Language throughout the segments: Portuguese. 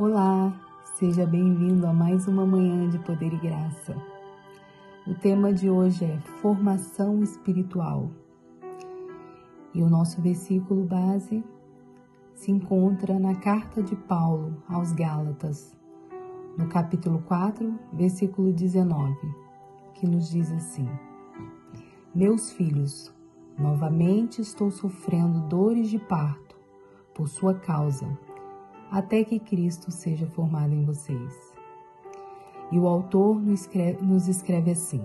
Olá, seja bem-vindo a mais uma manhã de poder e graça. O tema de hoje é formação espiritual. E o nosso versículo base se encontra na carta de Paulo aos Gálatas, no capítulo 4, versículo 19, que nos diz assim: Meus filhos, novamente estou sofrendo dores de parto por sua causa até que Cristo seja formado em vocês. E o autor nos escreve, nos escreve assim: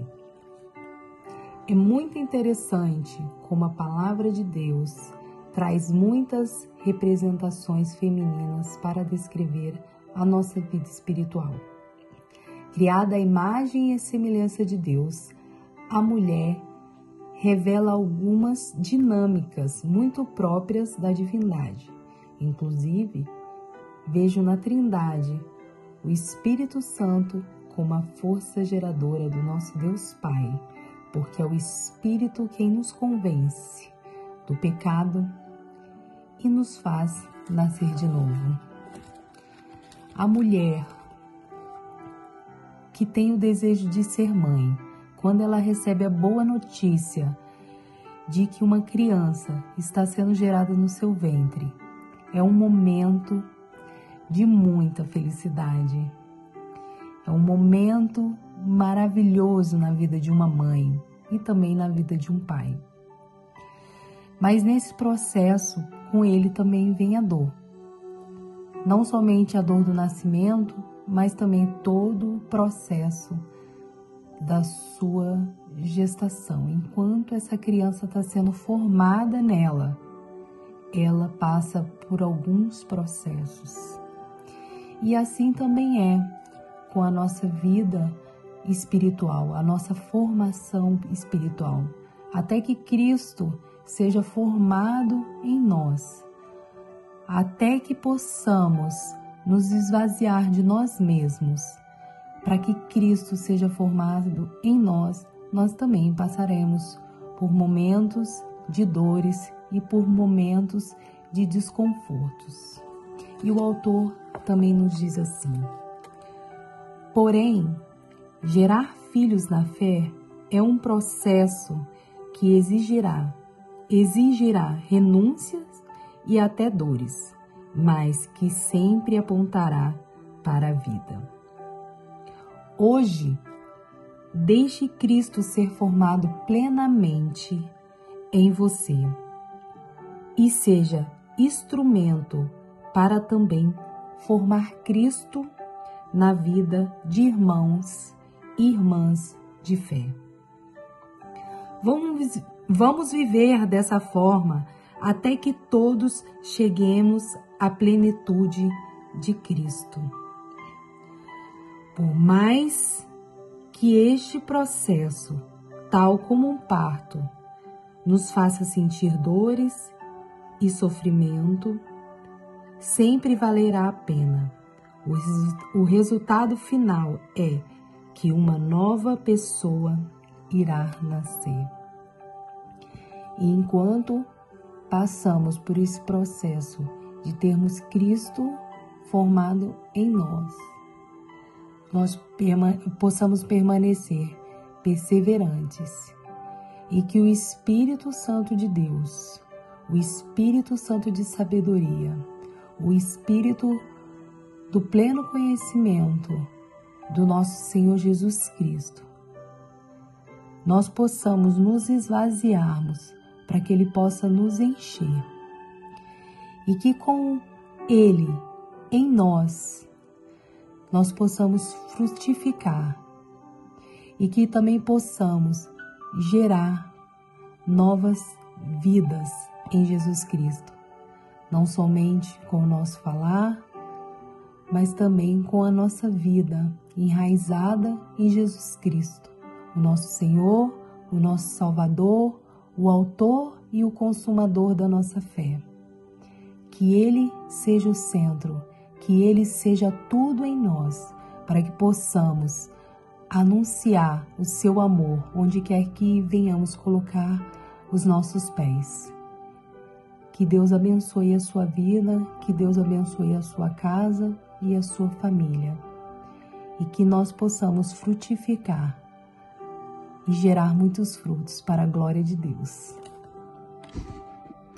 É muito interessante como a palavra de Deus traz muitas representações femininas para descrever a nossa vida espiritual. Criada à imagem e semelhança de Deus, a mulher revela algumas dinâmicas muito próprias da divindade, inclusive Vejo na Trindade o Espírito Santo como a força geradora do nosso Deus Pai, porque é o Espírito quem nos convence do pecado e nos faz nascer de novo. A mulher que tem o desejo de ser mãe, quando ela recebe a boa notícia de que uma criança está sendo gerada no seu ventre, é um momento de muita felicidade. É um momento maravilhoso na vida de uma mãe e também na vida de um pai. Mas nesse processo, com ele também vem a dor. Não somente a dor do nascimento, mas também todo o processo da sua gestação. Enquanto essa criança está sendo formada nela, ela passa por alguns processos. E assim também é com a nossa vida espiritual, a nossa formação espiritual, até que Cristo seja formado em nós, até que possamos nos esvaziar de nós mesmos, para que Cristo seja formado em nós, nós também passaremos por momentos de dores e por momentos de desconfortos. E o autor também nos diz assim: Porém, gerar filhos na fé é um processo que exigirá exigirá renúncias e até dores, mas que sempre apontará para a vida. Hoje, deixe Cristo ser formado plenamente em você e seja instrumento para também formar Cristo na vida de irmãos e irmãs de fé. Vamos, vamos viver dessa forma até que todos cheguemos à plenitude de Cristo. Por mais que este processo, tal como um parto, nos faça sentir dores e sofrimento, sempre valerá a pena. O, resultado final é que uma nova pessoa irá nascer. E enquanto passamos por esse processo de termos Cristo formado em nós, nós possamos permanecer perseverantes e que o Espírito Santo de Deus, o Espírito Santo de sabedoria, o espírito do pleno conhecimento do nosso Senhor Jesus Cristo, nós possamos nos esvaziarmos para que Ele possa nos encher. E que com Ele em nós nós possamos frutificar. E que também possamos gerar novas vidas em Jesus Cristo não somente com o nosso falar, mas também com a nossa vida enraizada em Jesus Cristo, o nosso Senhor, o nosso Salvador, o Autor e o Consumador da nossa fé. Que Ele seja o centro, que Ele seja tudo em nós, para que possamos anunciar o seu amor onde quer que venhamos colocar os nossos pés. Que Deus abençoe a sua vida, que Deus abençoe a sua casa e a sua família e que nós possamos frutificar e gerar muitos frutos para a glória de Deus.